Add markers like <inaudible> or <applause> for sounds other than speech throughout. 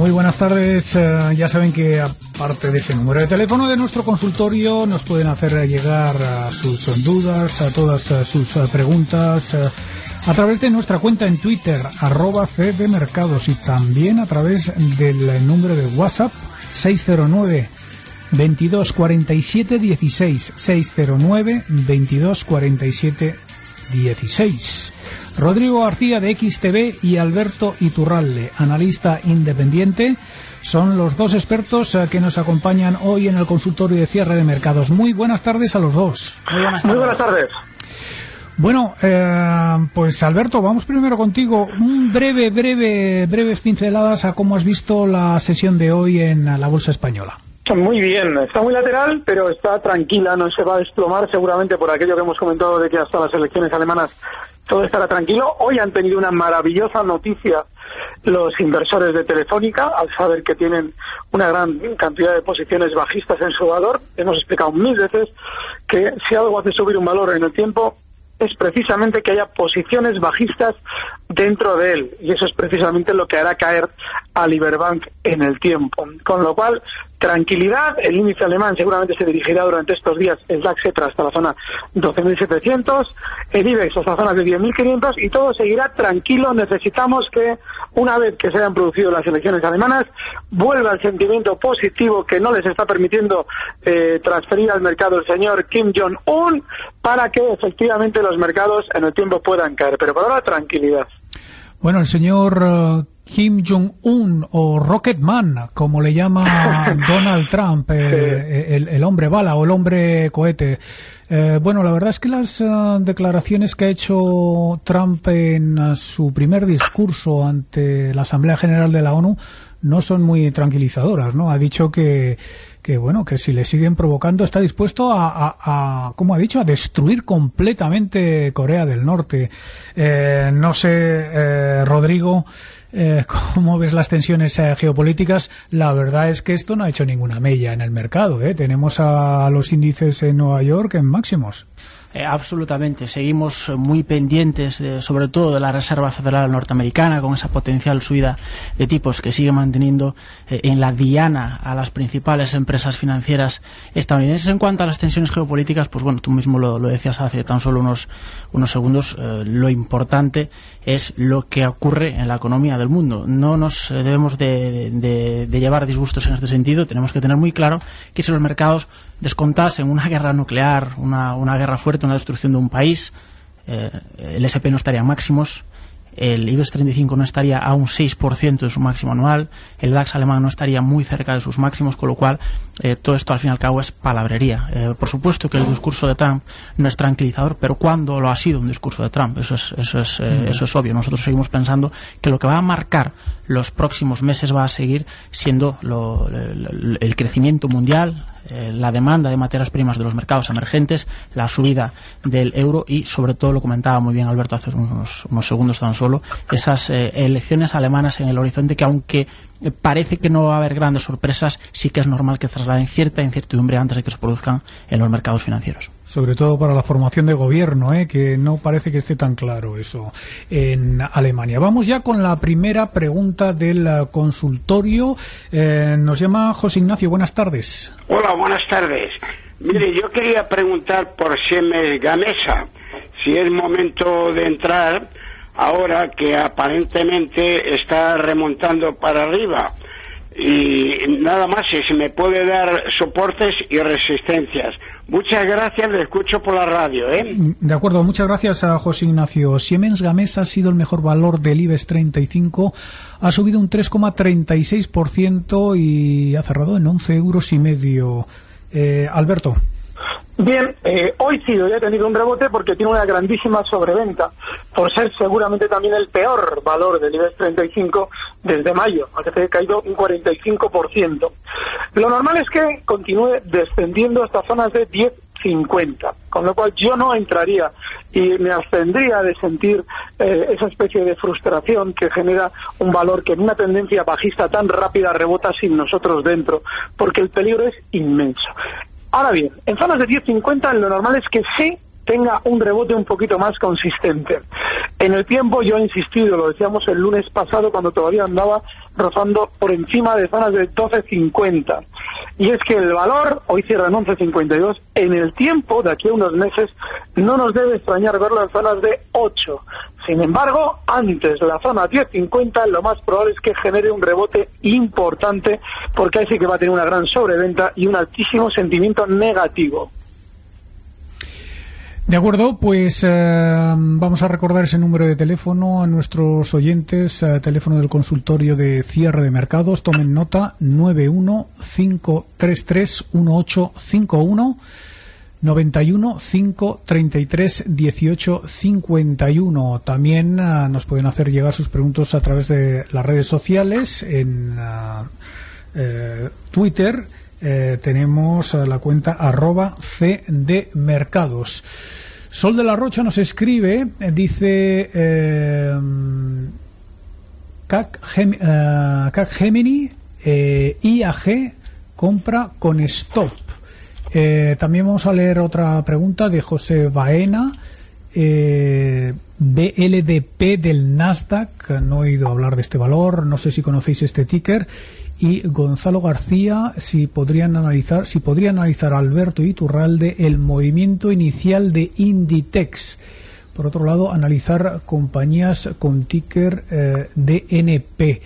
Muy buenas tardes. Eh, ya saben que aparte de ese número de teléfono de nuestro consultorio nos pueden hacer llegar a sus dudas, a todas eh, sus eh, preguntas a través de nuestra cuenta en Twitter, arroba cdmercados y también a través del número de WhatsApp 609 22 47 16 609 22 47 16 Rodrigo García de XTV y Alberto Iturralde, analista independiente, son los dos expertos eh, que nos acompañan hoy en el consultorio de cierre de mercados. Muy buenas tardes a los dos. Muy buenas tardes. Bueno, eh, pues Alberto, vamos primero contigo. Un breve, breve, breves pinceladas a cómo has visto la sesión de hoy en la Bolsa Española. Muy bien, está muy lateral, pero está tranquila, no se va a desplomar seguramente por aquello que hemos comentado de que hasta las elecciones alemanas todo estará tranquilo. Hoy han tenido una maravillosa noticia los inversores de Telefónica al saber que tienen una gran cantidad de posiciones bajistas en su valor. Hemos explicado mil veces que si algo hace subir un valor en el tiempo es precisamente que haya posiciones bajistas dentro de él y eso es precisamente lo que hará caer a Liberbank en el tiempo. Con lo cual, tranquilidad, el índice alemán seguramente se dirigirá durante estos días, el DAX hasta la zona 12.700, el IBEX hasta la zona de 10.500 y todo seguirá tranquilo. Necesitamos que una vez que se hayan producido las elecciones alemanas, vuelva el sentimiento positivo que no les está permitiendo eh, transferir al mercado el señor Kim Jong-un para que efectivamente los mercados en el tiempo puedan caer. Pero por ahora, tranquilidad. Bueno, el señor eh, Kim Jong-un o Rocketman, como le llama <laughs> Donald Trump, eh, el, hombre bala o el hombre cohete. Eh, bueno, la verdad es que las declaraciones que ha hecho Trump en su primer discurso ante la Asamblea General de la ONU no son muy tranquilizadoras, ¿no? Ha dicho que que bueno, que si le siguen provocando está dispuesto a, a, como ha dicho, a destruir completamente Corea del Norte. Eh, no sé, eh, Rodrigo, eh, <laughs> cómo ves las tensiones geopolíticas. La verdad es que esto no ha hecho ninguna mella en el mercado. Tenemos a los índices en Nueva York en máximos. Eh, absolutamente. Seguimos muy pendientes, sobre todo de la Reserva Federal Norteamericana, con esa potencial subida de tipos que sigue manteniendo eh, en la diana a las principales empresas financieras estadounidenses. En cuanto a las tensiones geopolíticas, pues bueno, tú mismo lo, decías hace tan solo unos, unos segundos, eh, lo importante es lo que ocurre en la economía del mundo. No nos debemos de, de llevar disgustos en este sentido. Tenemos que tener muy claro que si los mercados descontasen una guerra nuclear, una, una guerra fuerte, una destrucción de un país, eh, el SP no estaría en máximos, el IBEX 35 no estaría a un 6% de su máximo anual, el DAX alemán no estaría muy cerca de sus máximos, con lo cual eh, todo esto al fin y al cabo es palabrería. Eh, por supuesto que el discurso de Trump no es tranquilizador, pero ¿cuándo lo ha sido un discurso de Trump? Eso es, eso es, eso es obvio. Nosotros seguimos pensando que lo que va a marcar los próximos meses va a seguir siendo el crecimiento mundial, eh, la demanda de materias primas de los mercados emergentes, la subida del euro y, sobre todo, lo comentaba muy bien Alberto hace unos, segundos tan solo, esas eh, elecciones alemanas en el horizonte que, aunque parece que no va a haber grandes sorpresas, sí que es normal que trasladen cierta incertidumbre antes de que se produzcan en los mercados financieros. sobre todo para la formación de gobierno, ¿eh? que no parece que esté tan claro eso en Alemania. Vamos ya con la primera pregunta del eh, consultorio. Eh, nos llama José Ignacio. Buenas tardes. Hola, buenas tardes. Mire, yo quería preguntar por Siemens Gamesa, si es momento de entrar ahora que aparentemente está remontando para arriba. Y nada más, si me puede dar soportes y resistencias. Muchas gracias, le escucho por la radio. ¿eh? De acuerdo, muchas gracias a José Ignacio. Siemens Gamesa ha sido el mejor valor del IBEX 35, ha subido un 3,36% y ha cerrado en 11 euros y medio. Eh, Alberto. Bien, eh, hoy sí, hoy ha tenido un rebote porque tiene una grandísima sobreventa, por ser seguramente también el peor valor del IBEX 35 desde mayo, al que ha caído un 45%. Lo normal es que continúe descendiendo hasta zonas de 10.50, con lo cual yo no entraría y me abstendría de sentir eh, esa especie de frustración que genera un valor que en una tendencia bajista tan rápida rebota sin nosotros dentro, porque el peligro es inmenso. Ahora bien, en zonas de 10.50 lo normal es que sí tenga un rebote un poquito más consistente. En el tiempo yo he insistido, lo decíamos el lunes pasado cuando todavía andaba rozando por encima de zonas de 12.50. Y es que el valor, hoy cierra en 11.52, en el tiempo, de aquí a unos meses, no nos debe extrañar verlo en zonas de 8. Sin embargo, antes de la zona 10.50, lo más probable es que genere un rebote importante, porque ahí sí que va a tener una gran sobreventa y un altísimo sentimiento negativo. De acuerdo, pues eh, vamos a recordar ese número de teléfono a nuestros oyentes, eh, teléfono del consultorio de cierre de mercados, tomen nota 915331851 91 533 18 51. También uh, nos pueden hacer llegar sus preguntas a través de las redes sociales en uh, eh, Twitter. Eh, tenemos uh, la cuenta arroba cdmercados. Sol de la Rocha nos escribe, eh, dice CAC, CAC Gemini IAG compra con stop. Eh, también vamos a leer otra pregunta de José Baena. Eh, BLDP del Nasdaq, no he oído hablar de este valor, no sé si conocéis este ticker. Y Gonzalo García, si podrían analizar, si podría analizar Alberto Iturralde el movimiento inicial de Inditex. Por otro lado, analizar compañías con ticker eh, DNP.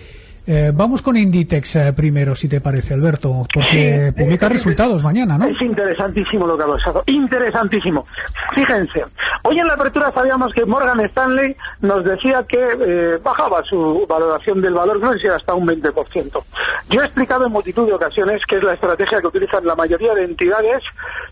Eh, vamos con Inditex eh, primero, si te parece, Alberto, porque publica resultados mañana, ¿no? Es interesantísimo lo que ha pasado, interesantísimo. Fíjense, hoy en la apertura sabíamos que Morgan Stanley nos decía que eh, bajaba su valoración del valor, no sé si hasta un 20%. Yo he explicado en multitud de ocasiones que es la estrategia que utilizan la mayoría de entidades,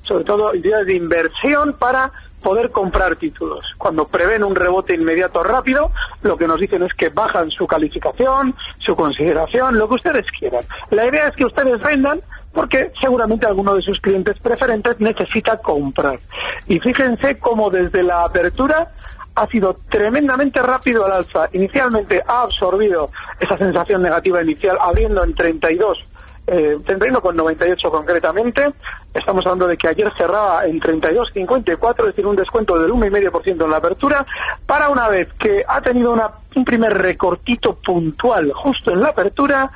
sobre todo entidades de inversión, para poder comprar títulos. Cuando prevén un rebote inmediato rápido, lo que nos dicen es que bajan su calificación, su consideración, lo que ustedes quieran. La idea es que ustedes vendan porque seguramente alguno de sus clientes preferentes necesita comprar. Y fíjense cómo desde la apertura ha sido tremendamente rápido al alza. Inicialmente ha absorbido esa sensación negativa inicial, abriendo en 32 eh, 31,98 concretamente. Estamos hablando de que ayer cerraba en 32,54, es decir, un descuento del 1,5% en la apertura, para una vez que ha tenido una, un primer recortito puntual justo en la apertura,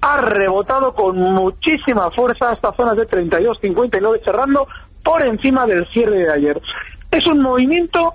ha rebotado con muchísima fuerza hasta zonas de 32,59, cerrando por encima del cierre de ayer. Es un movimiento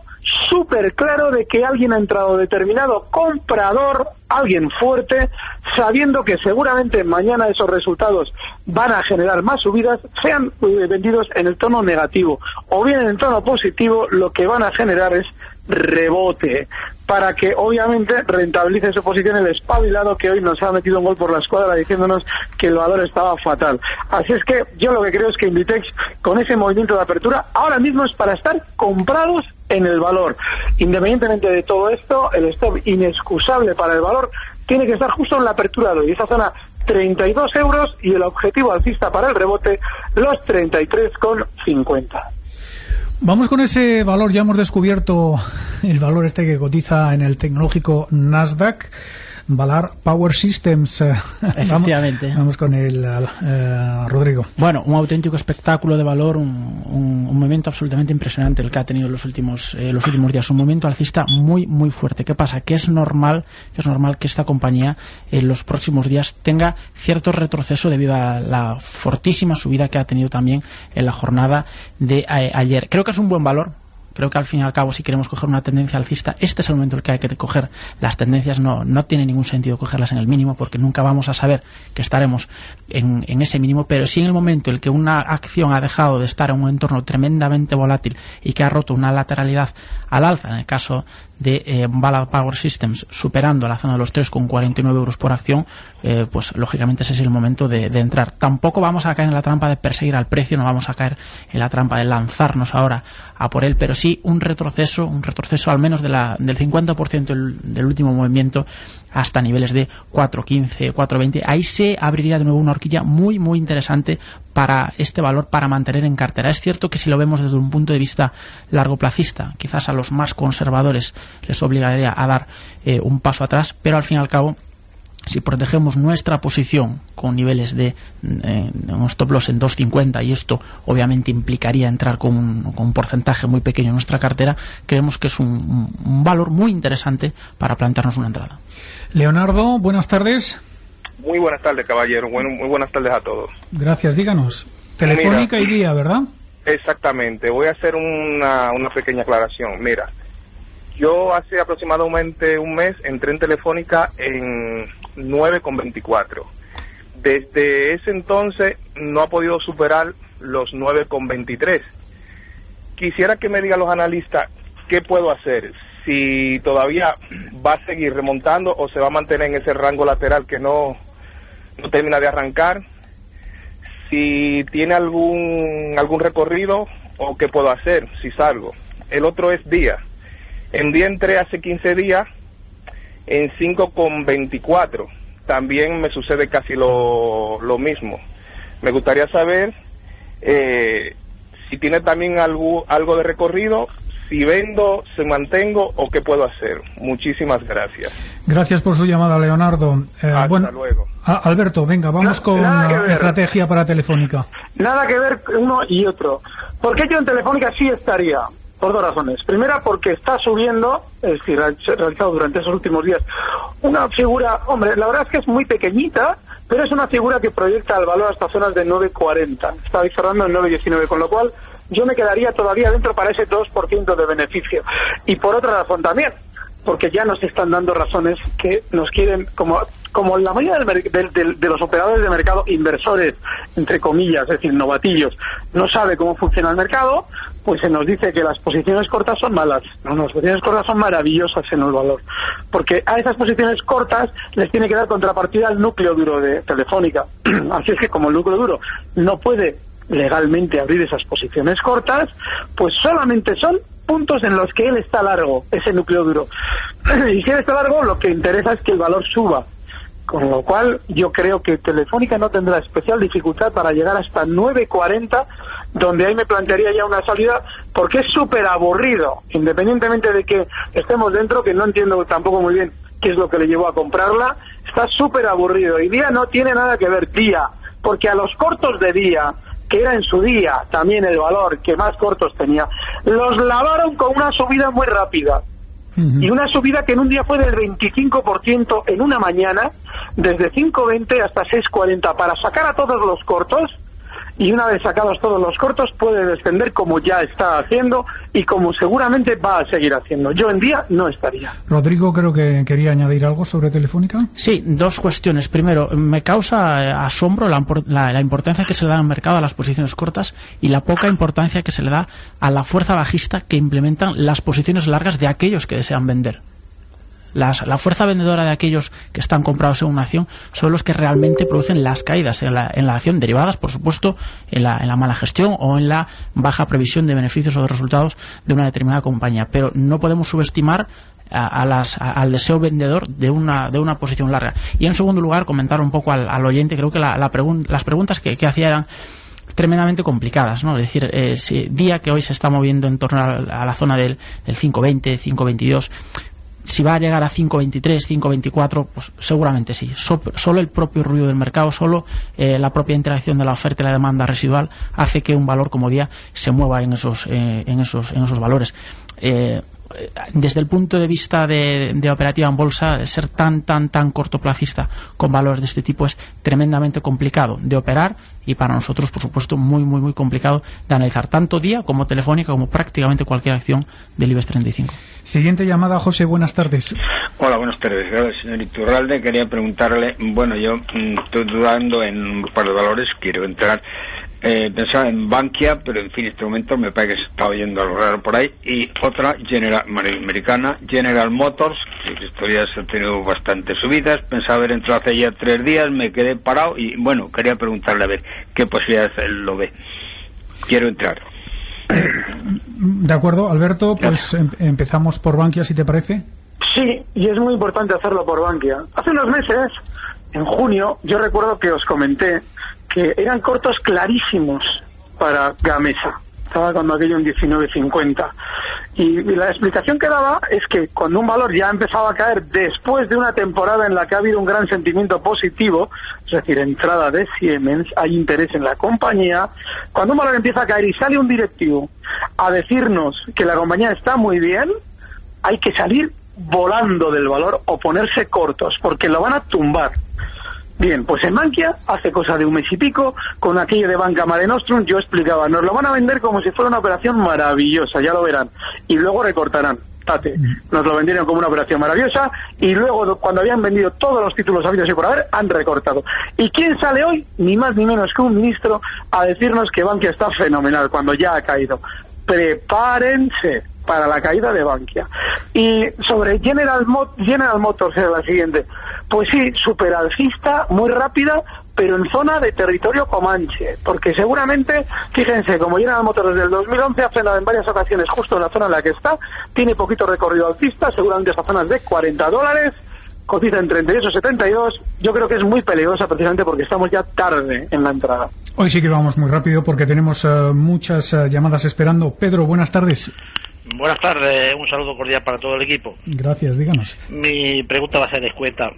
súper claro de que alguien ha entrado determinado comprador, alguien fuerte, sabiendo que seguramente mañana esos resultados van a generar más subidas, sean eh, vendidos en el tono negativo o bien en el tono positivo, lo que van a generar es rebote para que obviamente rentabilice su posición el espabilado que hoy nos ha metido un gol por la escuadra diciéndonos que el valor estaba fatal. Así es que yo lo que creo es que Inditex con ese movimiento de apertura ahora mismo es para estar comprados en el valor. Independientemente de todo esto, el stop inexcusable para el valor tiene que estar justo en la apertura de hoy. Esa zona 32 euros y el objetivo alcista para el rebote los 33,50. Vamos con ese valor. Ya hemos descubierto el valor este que cotiza en el tecnológico Nasdaq. Valar Power Systems. <laughs> Efectivamente. vamos, con el Rodrigo. Bueno, un auténtico espectáculo de valor, un, un, un, momento absolutamente impresionante el que ha tenido en los últimos, los últimos días. Un momento alcista muy, muy fuerte. ¿Qué pasa? Que es normal, que es normal que esta compañía en los próximos días tenga cierto retroceso debido a la fortísima subida que ha tenido también en la jornada de ayer. Creo que es un buen valor, creo que al fin y al cabo si queremos coger una tendencia alcista este es el momento en el que hay que coger las tendencias. No, no tiene ningún sentido cogerlas en el mínimo porque nunca vamos a saber que estaremos en, en, ese mínimo. Pero sí en el momento en el que una acción ha dejado de estar en un entorno tremendamente volátil y que ha roto una lateralidad al alza en el caso de eh, Ballard Power Systems superando la zona de los 3,49 euros por acción, eh, pues lógicamente ese es el momento de, de, entrar. Tampoco vamos a caer en la trampa de perseguir al precio, no vamos a caer en la trampa de lanzarnos ahora a por él, pero sí un retroceso, un retroceso al menos de la, del 50% del, del último movimiento hasta niveles de 4.15, 4.20. Ahí se abriría de nuevo una horquilla muy, muy interesante para este valor para mantener en cartera. Es cierto que si lo vemos desde un punto de vista largoplacista, quizás a los más conservadores les obligaría a dar eh, un paso atrás, pero al fin y al cabo si protegemos nuestra posición con niveles de eh, un stop loss en 2.50 y esto obviamente implicaría entrar con un, con un, porcentaje muy pequeño en nuestra cartera, creemos que es un, un valor muy interesante para plantearnos una entrada. Leonardo, buenas tardes. Muy buenas tardes, caballero. Bueno, muy buenas tardes a todos. Gracias, díganos. Telefónica Mira, y día, ¿verdad? Exactamente. Voy a hacer una, una pequeña aclaración. Mira, yo hace aproximadamente un mes entré en Telefónica en 9,24. Desde ese entonces no ha podido superar los 9,23. Quisiera que me digan los analistas qué puedo hacer, si todavía va a seguir remontando o se va a mantener en ese rango lateral que no, no termina de arrancar, si tiene algún, algún recorrido o qué puedo hacer si salgo. El otro es día. En día entré hace 15 días en 5,24. También me sucede casi lo, lo mismo. Me gustaría saber eh, si tiene también algo, algo de recorrido, si vendo, se mantengo o qué puedo hacer. Muchísimas gracias. Gracias por su llamada, Leonardo. Eh, Hasta bueno, luego. a- Alberto, venga, vamos No, con la estrategia para Telefónica. Nada que ver uno y otro. ¿Por qué yo en Telefónica sí estaría? Por dos razones. Primera, porque está subiendo, es decir, realizado durante esos últimos días una figura, hombre, la verdad es que es muy pequeñita, pero es una figura que proyecta el valor hasta zonas de 9,40. Está cerrando en 9,19, con lo cual yo me quedaría todavía dentro para ese 2% de beneficio. Y por otra razón también, porque ya nos están dando razones que nos quieren, como, como la mayoría de los operadores de mercado, inversores, entre comillas, es decir, novatillos, no sabe cómo funciona el mercado, pues se nos dice que las posiciones cortas son malas. No, no, las posiciones cortas son maravillosas en el valor. Porque a esas posiciones cortas les tiene que dar contrapartida al núcleo duro de Telefónica. <clears throat> Así es que como el núcleo duro no puede legalmente abrir esas posiciones cortas, pues solamente son puntos en los que él está largo, ese núcleo duro. <clears throat> y si él está largo, lo que interesa es que el valor suba. Con lo cual, yo creo que Telefónica no tendrá especial dificultad para llegar hasta 9.40, donde ahí me plantearía ya una salida, porque es súper aburrido, independientemente de que estemos dentro, que no entiendo tampoco muy bien qué es lo que le llevó a comprarla, está súper aburrido. Y día no tiene nada que ver, día, porque a los cortos de día, que era en su día también el valor que más cortos tenía, los lavaron con una subida muy rápida Y una subida que en un día fue del 25% en una mañana, desde 5.20 hasta 6.40, para sacar a todos los cortos, y una vez sacados todos los cortos puede descender como ya está haciendo y como seguramente va a seguir haciendo. Yo en día no estaría. Rodrigo creo que quería añadir algo sobre Telefónica. Sí, dos cuestiones. Primero, me causa eh, asombro la, la importancia que se le da al mercado a las posiciones cortas y la poca importancia que se le da a la fuerza bajista que implementan las posiciones largas de aquellos que desean vender. Las- la fuerza vendedora de aquellos que están comprados en una acción son los que realmente producen las caídas en la, en la acción, derivadas, por supuesto, en la, en la mala gestión o en la baja previsión de beneficios o de resultados de una determinada compañía. Pero no podemos subestimar a, las, al deseo vendedor de una, de una posición larga. Y en segundo lugar, comentar un poco al, oyente, creo que la, las preguntas que, que hacía eran tremendamente complicadas, ¿no? Es decir, eh, día que hoy se está moviendo en torno a, a la zona del, del 5.20, 5.22, si va a llegar a 5.23, 5.24, pues seguramente sí. solo el propio ruido del mercado, solo eh, la propia interacción de la oferta y la demanda residual hace que un valor como día se mueva en esos, eh, en esos, en esos valores. Eh, desde el punto de vista de, de, operativa en bolsa, ser tan, tan, tan cortoplacista con valores de este tipo es tremendamente complicado de operar y para nosotros, por supuesto, muy, muy, muy complicado de analizar tanto día como telefónica como prácticamente cualquier acción del IBEX 35. Siguiente llamada, José, buenas tardes. Hola, buenas tardes. señor Iturralde, quería preguntarle, bueno, yo mm, estoy dudando en un par de valores, quiero entrar eh, pensaba en Bankia, pero en fin, en este momento me parece que se está oyendo algo raro por ahí. Y otra, General, americana, General Motors, que estos días ha tenido bastantes subidas. Pensaba haber entrado hace ya tres días, me quedé parado y bueno, quería preguntarle a ver qué posibilidades él lo ve. Quiero entrar. <coughs> De acuerdo, Alberto, pues em, empezamos por Bankia, si te parece. Sí, y es muy importante hacerlo por Bankia. Hace unos meses, en junio, yo recuerdo que os comenté que eran cortos clarísimos para Gamesa. Estaba cuando aquello en 19.50. Y, la explicación que daba es que cuando un valor ya empezaba a caer después de una temporada en la que ha habido un gran sentimiento positivo, es decir, entrada de Siemens, hay interés en la compañía, cuando un valor empieza a caer y sale un directivo a decirnos que la compañía está muy bien, hay que salir volando del valor o ponerse cortos, porque lo van a tumbar. Bien, pues en Bankia hace cosa de un mes y pico, con aquello de Banca Mare Nostrum, yo explicaba, nos lo van a vender como si fuera una operación maravillosa, ya lo verán, y luego recortarán. Tate, nos lo vendieron como una operación maravillosa y luego cuando habían vendido todos los títulos habidos y por haber han recortado. ¿Y quién sale hoy? Ni más ni menos que un ministro a decirnos que Bankia está fenomenal cuando ya ha caído. Prepárense para la caída de Bankia. Y sobre General, General Motors era la siguiente. Pues sí, superalcista, muy rápida, pero en zona de territorio comanche, porque seguramente, fíjense, como General Motors desde el 2011 ha frenado en varias ocasiones justo en la zona en la que está, tiene poquito recorrido alcista, seguramente esa zona es de 40 dólares, cotiza en 38,72, yo creo que es muy peligrosa precisamente porque estamos ya tarde en la entrada. Hoy sí que vamos muy rápido porque tenemos eh, muchas eh, llamadas esperando. Pedro, buenas tardes. Buenas tardes, un saludo cordial para todo el equipo. Gracias, díganos. Mi pregunta va a ser descuenta.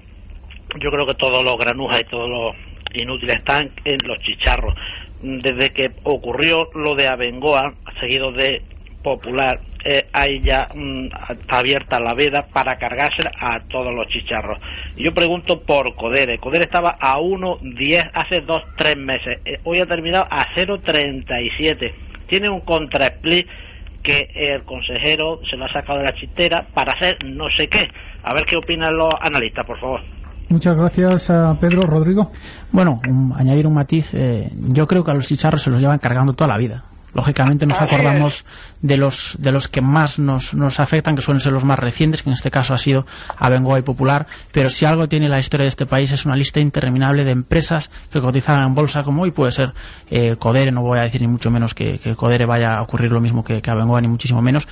Yo creo que todos los granujas y todos los inútiles están en los chicharros. Desde que ocurrió lo de Abengoa, seguido de Popular, eh, ahí ya mm, está abierta la veda para cargarse a todos los chicharros. yo pregunto por Codere. Codere estaba a 1.10 hace 2-3 meses. Eh, hoy ha terminado a 0.37. Tiene un contra split que el consejero se lo ha sacado de la chistera para hacer no sé qué. A ver qué opinan los analistas, por favor. Muchas gracias, a Pedro. Rodrigo. Bueno, añadir un matiz. Eh, yo creo que a los chicharros se los llevan cargando toda la vida. Lógicamente nos acordamos de los de los que más nos, nos afectan, que suelen ser los más recientes, que en este caso ha sido Abengoa y Popular, pero si algo tiene la historia de este país es una lista interminable de empresas que cotizan en bolsa como hoy puede ser eh, Codere, no voy a decir ni mucho menos que, que Codere vaya a ocurrir lo mismo que, que Abengoa, ni muchísimo menos,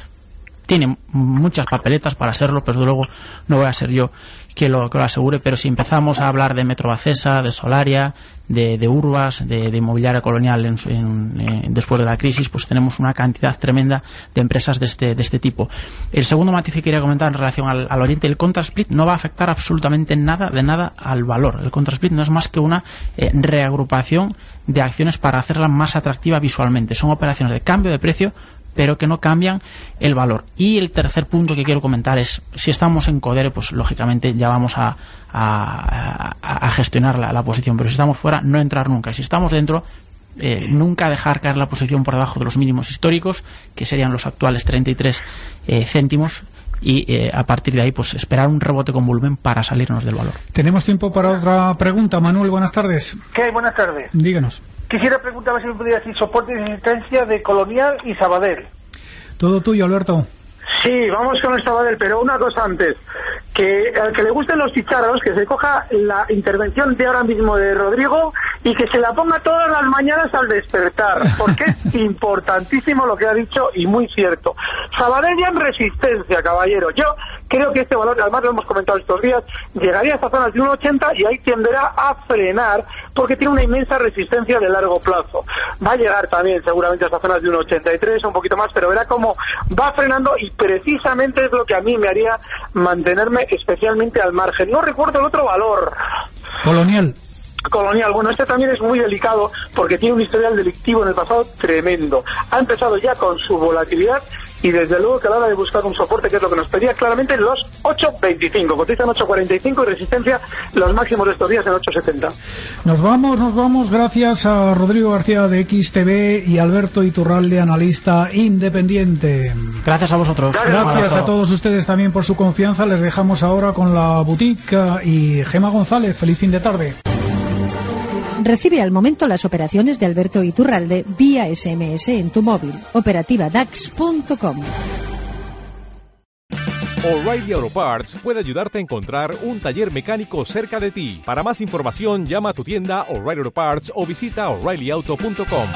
tiene muchas papeletas para serlo, pero luego no voy a ser yo que lo, que lo asegure, pero si empezamos a hablar de Metrobacesa, de Solaria, de, de Urbas, de, inmobiliaria colonial en, después de la crisis, pues tenemos una cantidad tremenda de empresas de este, de este tipo. El segundo matiz que quería comentar en relación al, Oriente, el split no va a afectar absolutamente nada de nada al valor. El split no es más que una eh, reagrupación de acciones para hacerla más atractiva visualmente. Son operaciones de cambio de precio pero que no cambian el valor. Y el tercer punto que quiero comentar es, si estamos en Codere, pues lógicamente ya vamos a, a, gestionar la, posición, pero si estamos fuera, no entrar nunca. Si estamos dentro, eh, nunca dejar caer la posición por debajo de los mínimos históricos, que serían los actuales 33 eh, céntimos, y eh, a partir de ahí pues esperar un rebote con volumen para salirnos del valor. Tenemos tiempo para otra pregunta. Manuel, buenas tardes. ¿Qué? Buenas tardes. Díganos. Quisiera preguntar si me podría decir soporte y resistencia de Colonial y Sabadell. Todo tuyo, Alberto. Sí, vamos con el Sabadell, pero una cosa antes. Que al que le gusten los chicharros, que se coja la intervención de ahora mismo de Rodrigo y que se la ponga todas las mañanas al despertar, porque es <laughs> importantísimo lo que ha dicho y muy cierto. Sabadell ya en resistencia, caballero. Yo Creo que este valor, además lo hemos comentado estos días, llegaría a estas zonas de 1,80 y ahí tenderá a frenar porque tiene una inmensa resistencia de largo plazo. Va a llegar también seguramente a estas zonas de 1,83 un poquito más, pero verá cómo va frenando y precisamente es lo que a mí me haría mantenerme especialmente al margen. No recuerdo el otro valor. Colonial colonial. Bueno, este también es muy delicado porque tiene un historial delictivo en el pasado tremendo. Ha empezado ya con su volatilidad y desde luego que a la hora de buscar un soporte, que es lo que nos pedía claramente, los 8.25. Cotizan 8.45 y resistencia los máximos de estos días en 8.70. Nos vamos, nos vamos. Gracias a Rodrigo García de XTV y Alberto Iturralde, analista independiente. Gracias a vosotros. Gracias, a todos ustedes también por su confianza. Les dejamos ahora con la boutique y Gema González. Feliz fin de tarde. Recibe al momento las operaciones de Alberto Iturralde vía SMS en tu móvil. Operativa DAX.com. O'Reilly Auto Parts puede ayudarte a encontrar un taller mecánico cerca de ti. Para más información, llama a tu tienda O'Reilly Auto Parts o visita oreillyauto.com.